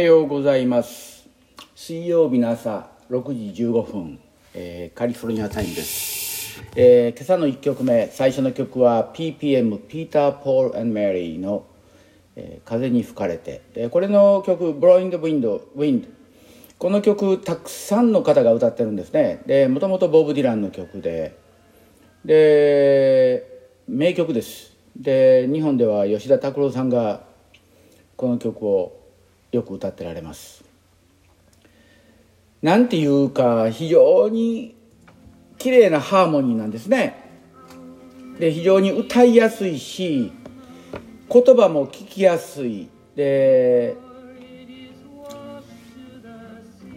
ようございます。水曜日の朝6時15分、えー、カリフォルニアタイムです、えー今朝の1曲目最初の曲は PPM ピーター・ポールメリーの、えー風に吹かれて」でこれの曲「Blowing the Wind」この曲たくさんの方が歌ってるんですね。でもともとボブ・ディランの曲で。で名曲です。で日本では吉田拓郎さんがこの曲をよく歌ってられます。なんていうか非常に綺麗なハーモニーなんですね。で非常に歌いやすいし言葉も聞きやすい。で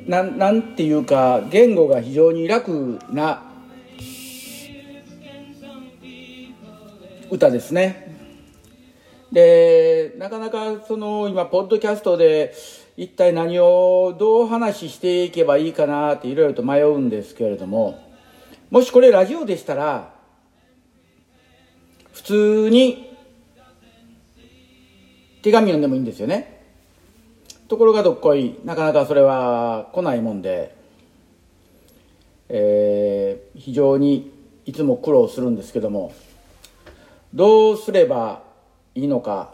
なんなんていうか言語が非常に楽な歌ですね。でなかなかその今ポッドキャストで一体何をどう話していけばいいかなっていろいろと迷うんですけれどももしこれラジオでしたら普通に手紙読んでもいいんですよね。ところがどっこいなかなかそれは来ないもんで、えー非常にいつも苦労するんですけどもどうすればいいのか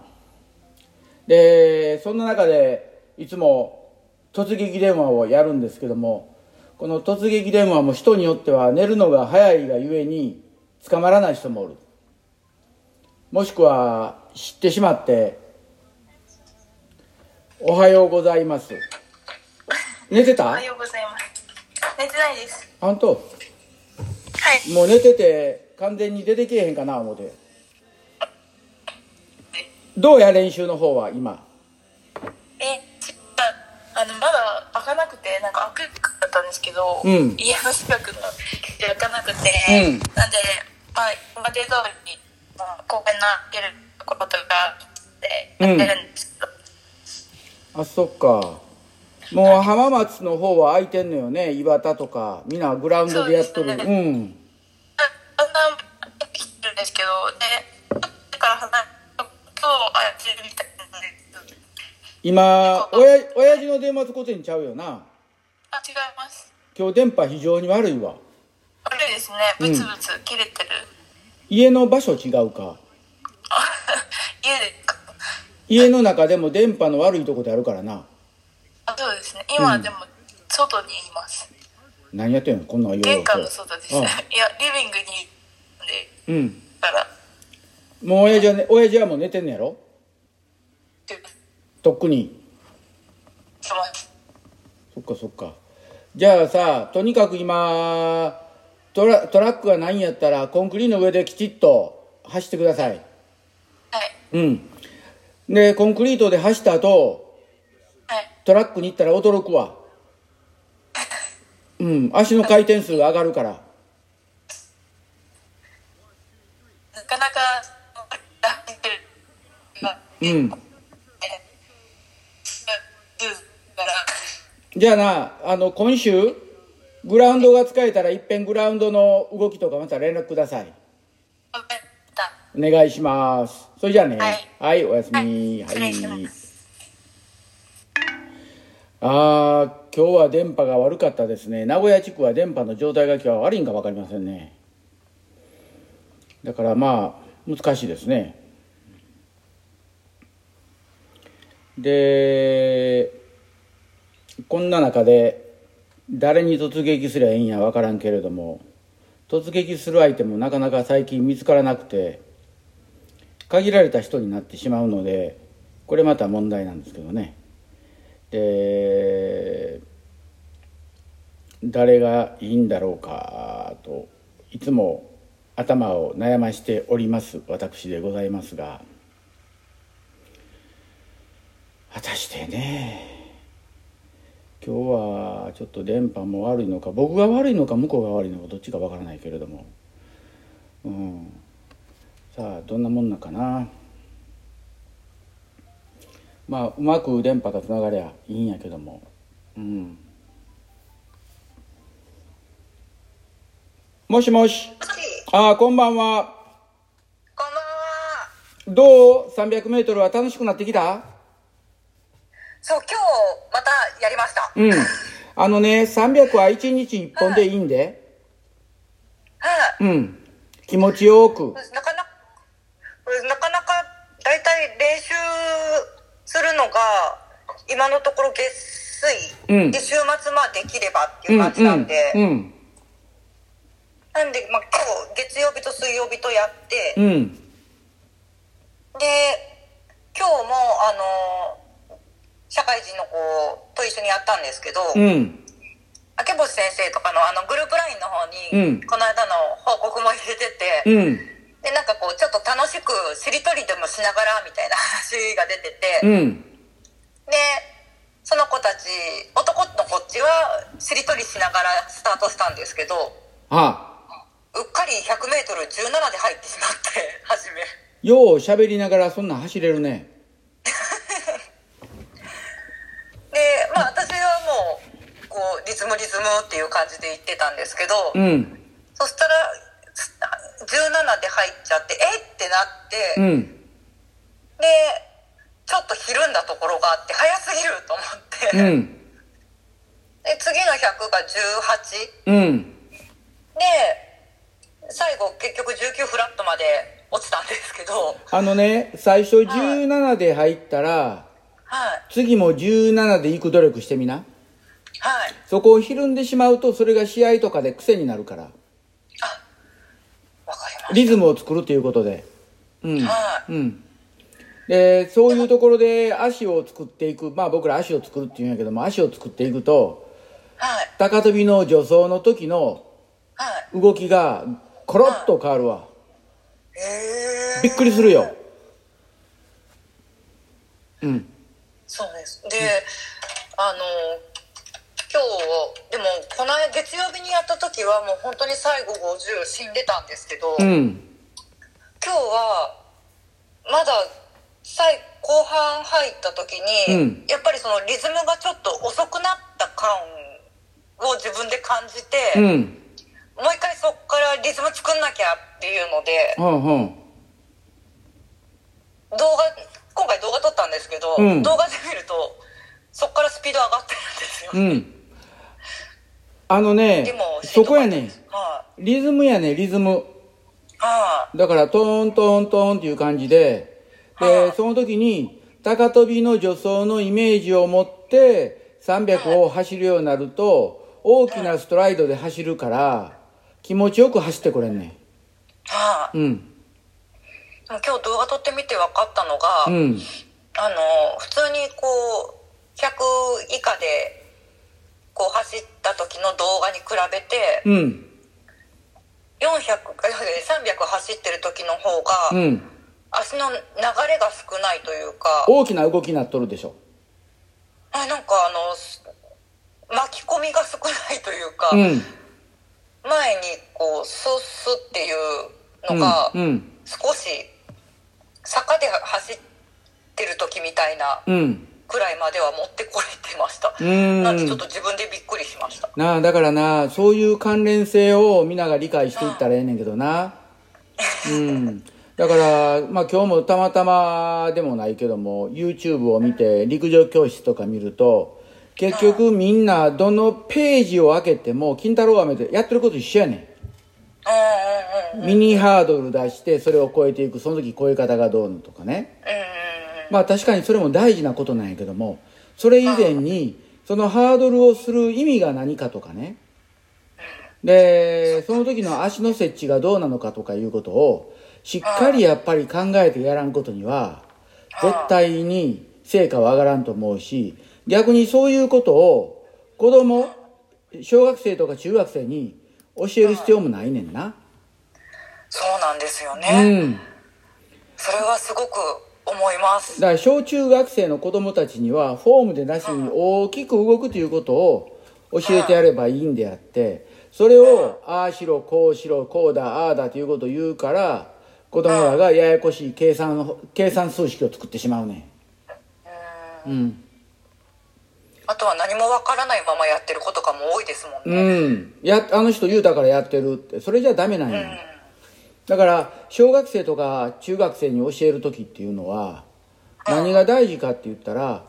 でそんな中でいつも突撃電話をやるんですけどもこの突撃電話も人によっては寝るのが早いがゆえに捕まらない人もおるもしくは知ってしまって「おはようございます」寝てた？おはようございます。寝てないです。本当はい。もう寝てて完全に出てけえへんかな思ってどうや練習の方は今？え、ちあの、まだ開かなくて、なんか開くかったんですけど、うん。家の近くので開かなくて、うん。なんで、まあ、今まで通りに、まあ、公園の開けることがあって、やってるんですけど、あそっか。もう浜松の方は空いてんのよね？岩田とかみんなグラウンドでやっとる。う,、そうん今おや親父の電話つこてんちゃうよな。あ、違います。今日電波非常に悪いわ。悪いですね。ブツブツ切れてる。家の場所違うか。あ 家で家の中でも電波の悪いとこであるからな。あそうですね。今うん。でも外にいます、何やってんの？こんなん玄関の外です、うん。いやリビングにで。うん。から。もう親父は、ね、親父はもう寝てんのやろ？とっくに。そっかそっか。じゃあさとにかく今トラトラックがないんやったらコンクリの上できちっと走ってください。はい。うん。でコンクリートで走った後はい。トラックに行ったら驚くわ。うん。足の回転数が上がるから。なかなかうんえからじゃあなあの今週グラウンドが使えたらいっぺんグラウンドの動きとかまた連絡ください。お願いします。それじゃあね。はい。おやすみ。はいはい、あー今日は電波が悪かったですね。名古屋地区は電波の状態が今日は悪いんか分かりませんね。だからまあ難しいですね。でこんな中で誰に突撃すりゃいいんや分からんけれども突撃する相手もなかなか最近見つからなくて限られた人になってしまうのでこれまた問題なんですけどね。で誰がいいんだろうかといつも頭を悩ましております私でございますが果たしてね今日はちょっと電波も悪いのか僕が悪いのか向こうが悪いのかどっちかわからないけれども、うん、さあどんなもんなんかな。まあうまく電波がつながりゃいいんやけども。うん。もしもし。ああこんばんは。こんばんは。どう？300メートルは楽しくなってきた？そう今日またやりましたうん。あのね、300は1日1本でいいんで。はい、うん。気持ちよく。なかなかなかなか大体練習するのが今のところ月水、うんで週末まあできればっていううん、感じなんで、うん。うん。なんで、まあ、今日月曜日と水曜日とやって、うん。で今日もあの社会人の子と一緒にやったんですけど、うん。明星先生とかのあのグループ LINE の方に、うんこの間の報告も入れてて、うん。でなんかこうちょっと楽しくしりとりでもしながらみたいな話が出てて、うん。でその子たち男のこっちはしりとりしながらスタートしたんですけどはうっかり 100m17 で入ってしまって初めよう喋りながらそんなん走れるね。でまあ私はもうこうリズムリズムっていう感じで言ってたんですけど、うん。そしたら17で入っちゃってえっ？ってなって、うん。でちょっとひるんだところがあって早すぎると思って、うん。で次の100が18うん。で最後結局19フラットまで落ちたんですけどあのね、最初17で入ったら、はい次も17で行く努力してみな。はいそこをひるんでしまうと、それが試合とかで癖になるから。あわかりましリズムを作るということで。うん。はうん。で、そういうところで足を作っていく。まあ僕ら足を作るって言うんやけども、足を作っていくと、たはい高跳びの助走の時のはい動きがコロッと変わるわ。へえびっくりするよ。うん。そうですであの今日でもこの間月曜日にやった時はもう本当に最後50死んでたんですけど、うん。今日はまだ最後半入った時に、うんやっぱりそのリズムがちょっと遅くなった感を自分で感じて、うん。もう一回そっからリズム作んなきゃっていうのでうんうん。動画ったんですけど、うん動画で見るとそっからスピード上がってるんですよ、うん。あのねでも、そこやね。はい、リズムやね、リズム。はい、だから、トーントーントーンっていう感じで、で、その時に、高跳びの助走のイメージを持って、300を走るようになると、大きなストライドで走るから、気持ちよく走ってこれんね。はい、うん。今日動画撮ってみて分かったのが、うん。あの普通にこう100以下でこう走った時の動画に比べてうん。400 300走ってる時の方が、うん。足の流れが少ないというか大きな動きになっとるでしょ。あなんかあのす巻き込みが少ないというか、うん。前にこうスッスッっていうのがうん。うん。少し坂で走ってる時みたいなうん。くらいまでは持ってこれてましたうんなんでちょっと自分でびっくりしましたなあ、だからな、そういう関連性をみんなが理解していったらええねんけどな。うん。だから、まあ今日もたまたまでもないけども、YouTube を見て陸上教室とか見ると、結局みんなどのページを開けても、金太郎飴でやってること一緒やねん。ミニハードル出して、それを超えていく、その時超え方がどうのとかね。まあ確かにそれも大事なことなんやけども、それ以前に、そのハードルをする意味が何かとかね。で、その時の足の設置がどうなのかとかいうことを、しっかりやっぱり考えてやらんことには、絶対に成果は上がらんと思うし、逆にそういうことを子供、小学生とか中学生に教える必要もないねんな。そうなんですようね、ん。それはすごく思います。だから小中学生の子供たちにはフォームでなしに大きく動くということを教えてやればいいんであってそれをああしろこうしろこうだああだということを言うから子供らがややこしい計算計算数式を作ってしまうねうん。あとは何もわからないままやってる子とかも多いですもんうね、ん。やあの人言うたからやってるって。それじゃダメなんや、だから小学生とか中学生に教える時っていうのは何が大事かって言ったら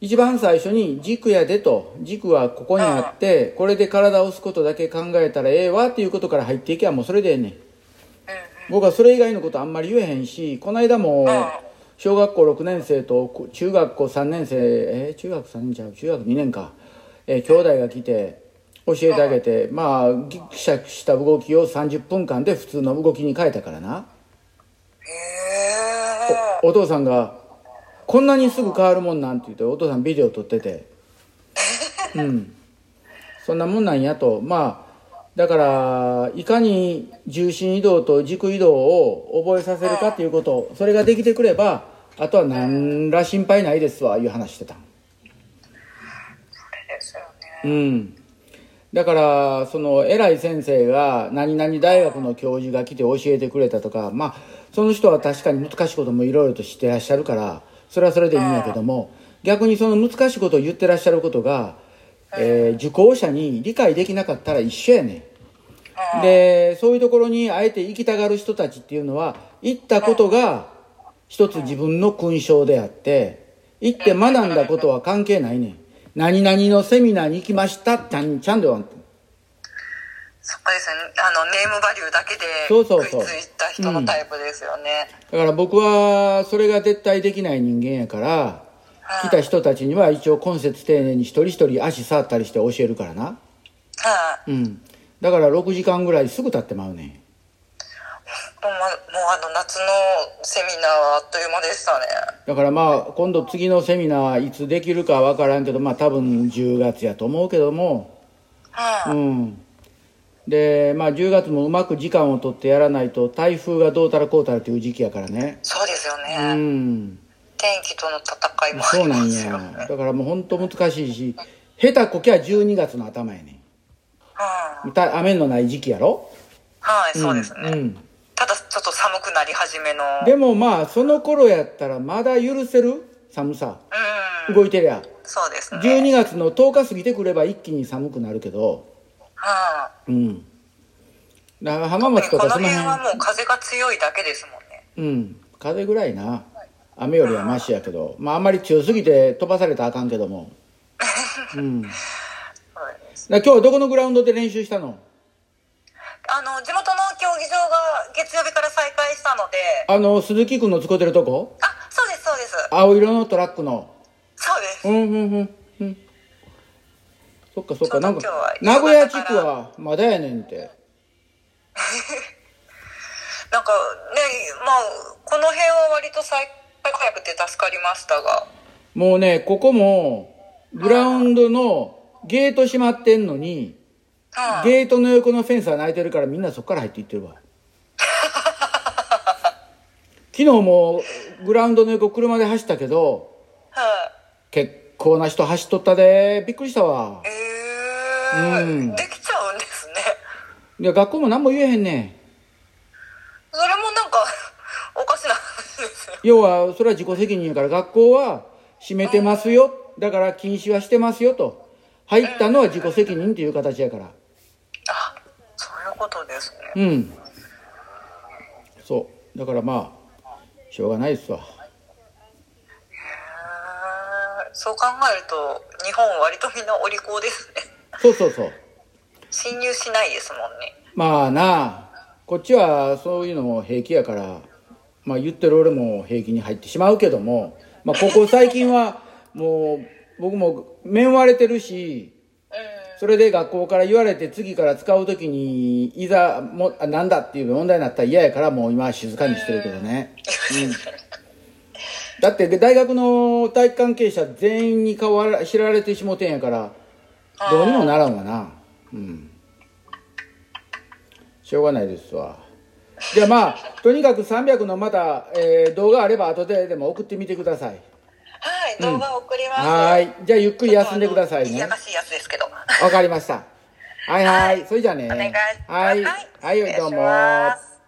一番最初に軸やでと軸はここにあってこれで体を押すことだけ考えたらええわっていうことから入っていけばもうそれでええねん。僕はそれ以外のことあんまり言えへんしこの間も小学校6年生と中学校3年生えー中学3年ちゃう中学2年か、えー兄弟が来て教えてあげてまあギクシャクした動きを30分間で普通の動きに変えたからな。へえお父さんが「こんなにすぐ変わるもんなん?」て言ってお父さんビデオ撮ってて。うん。そんなもんなんやと。まあだからいかに重心移動と軸移動を覚えさせるかっていうことそれができてくればあとは何ら心配ないですわいう話してたですよね。うんだからその偉い先生が何々大学の教授が来て教えてくれたとかまあその人は確かに難しいこともいろいろと知ってらっしゃるからそれはそれでいいんやけども逆にその難しいことを言ってらっしゃることが、えー受講者に理解できなかったら一緒やねん。でそういうところにあえて行きたがる人たちっていうのは行ったことが一つ自分の勲章であって行って学んだことは関係ないねん何々のセミナーに行きました。ちゃんちゃんではそっかですね。あのネームバリューだけでそうそうそう。ついた人のタイプですよね、だから僕はそれが絶対できない人間やから来た人たちには一応今節丁寧に一人一人足触ったりして教えるからな。はい、うん。だから6時間ぐらいすぐ経ってまうねん。もうまあの夏のセミナーはあっという間でしたね。だからまあ今度次のセミナーいつできるかわからんけどまあ多分10月やと思うけども。はい、うん。でまあ10月もうまく時間を取ってやらないと台風がどうたらこうたらっていう時期やからね。そうですようね、ん。天気との戦いもありまそうなんすよねや。だからもう本当難しいし下手こきゃ12月の頭やねはいん。た雨のない時期やろ？はい、そうですね、うん。ただちょっと寒くなり始めの。でもまあその頃やったらまだ許せる？寒さ。うん。動いてりゃ。そうですね。12月の10日過ぎてくれば一気に寒くなるけど。はうん。だから浜い、松とかその辺。は辺もう風が強いだけですもんね。うん。風ぐらいな。雨よりはマシやけど。まああんまり強すぎて飛ばされたらあかんけどもうんだかそうですら今日はどこのグラウンドで練習したのあの地元の競技場が月曜日から再開したので。あの鈴木君の使ってるとこ？あそうですそうです。青色のトラックの？そうです。うんうんうんうん。そっかそっか。なんか名古屋地区はまだやねんって。なんかねまあこの辺は割と再開早くて助かりましたが。もうねここもグラウンドのゲート閉まってんのにはいゲートの横のフェンスは開いてるからみんなそこから入っていってるわ昨日もグラウンドの横車で走ったけどはい。結構な人走っとったで。びっくりしたわ。えー。うん。できちゃうんですね。いや学校も何も言えへんねそれもなんかおかしな話ですよ。要はそれは自己責任やから学校は閉めてますよ。だから禁止はしてますよと。入ったのは自己責任っていう形やから。あそういうことですね。うん。そう。だからまあしょうがないですわ。そう考えると日本割とみんなお利口ですね。そうそうそう。侵入しないですもんね。まあなあこっちはそういうのも平気やからまあ言ってる俺も平気に入ってしまうけどもまあここ最近はもう僕も面割れてるしうんそれで学校から言われて次から使う時にいざもあなんだっていう問題になったら嫌やからもう今は静かにしてるけどね、うん、だって大学の体育関係者全員に顔は知られてしもてんやからどうにもならんわな。うん。しょうがないですわ。じゃあまあとにかく300のまた、えー動画あれば後ででも送ってみてください。はい動画送ります、はーいじゃあゆっくり休んでくださいねやかしいやつですけどわかりました。はいはい。それじゃあね。お願いしますはい。はいどうもます。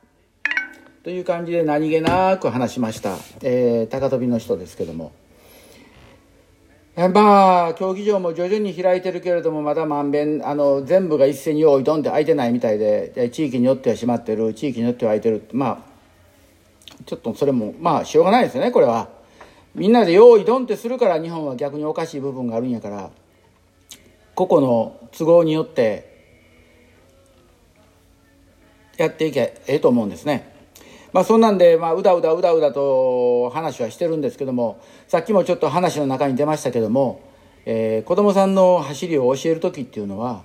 という感じで何気なく話しました。えー、高跳びの人ですけども。えまあ、競技場も徐々に開いてるけれども、まだまんべん、あの、全部が一斉に用意どんって開いてないみたいで、で地域によっては閉まってる、地域によっては開いてる。まあ、ちょっとそれも、まあ、しょうがないですよね、これは。みんなで用意ドンってするから日本は逆におかしい部分があるんやから個々の都合によってやっていけええと思うんですね。まあそんなんで、まあ、うだうだうだうだと話はしてるんですけどもさっきもちょっと話の中に出ましたけども、えー、子供さんの走りを教える時っていうのは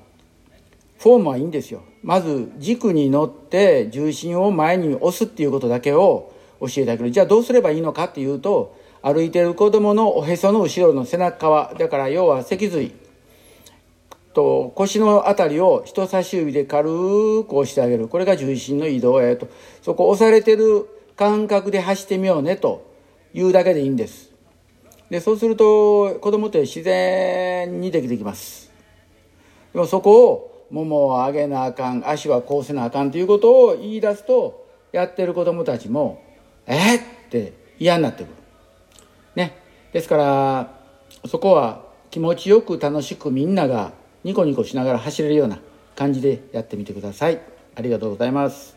フォームはいいんですよまず軸に乗って重心を前に押すっていうことだけを教えてあげるじゃあどうすればいいのかっていうと歩いてる子供のおへその後ろの背中側だから要は脊髄と腰のあたりを人差し指で軽く押してあげる。これが重心の移動へと。そこ押されてる感覚で走ってみようねというだけでいいんです。でそうすると子供って自然にできてきます。でもそこをももを上げなあかん足はこうせなあかんということを言い出すとやってる子供たちもえっって嫌になってくる。ですからそこは気持ちよく楽しくみんながニコニコしながら走れるような感じでやってみてください。ありがとうございます。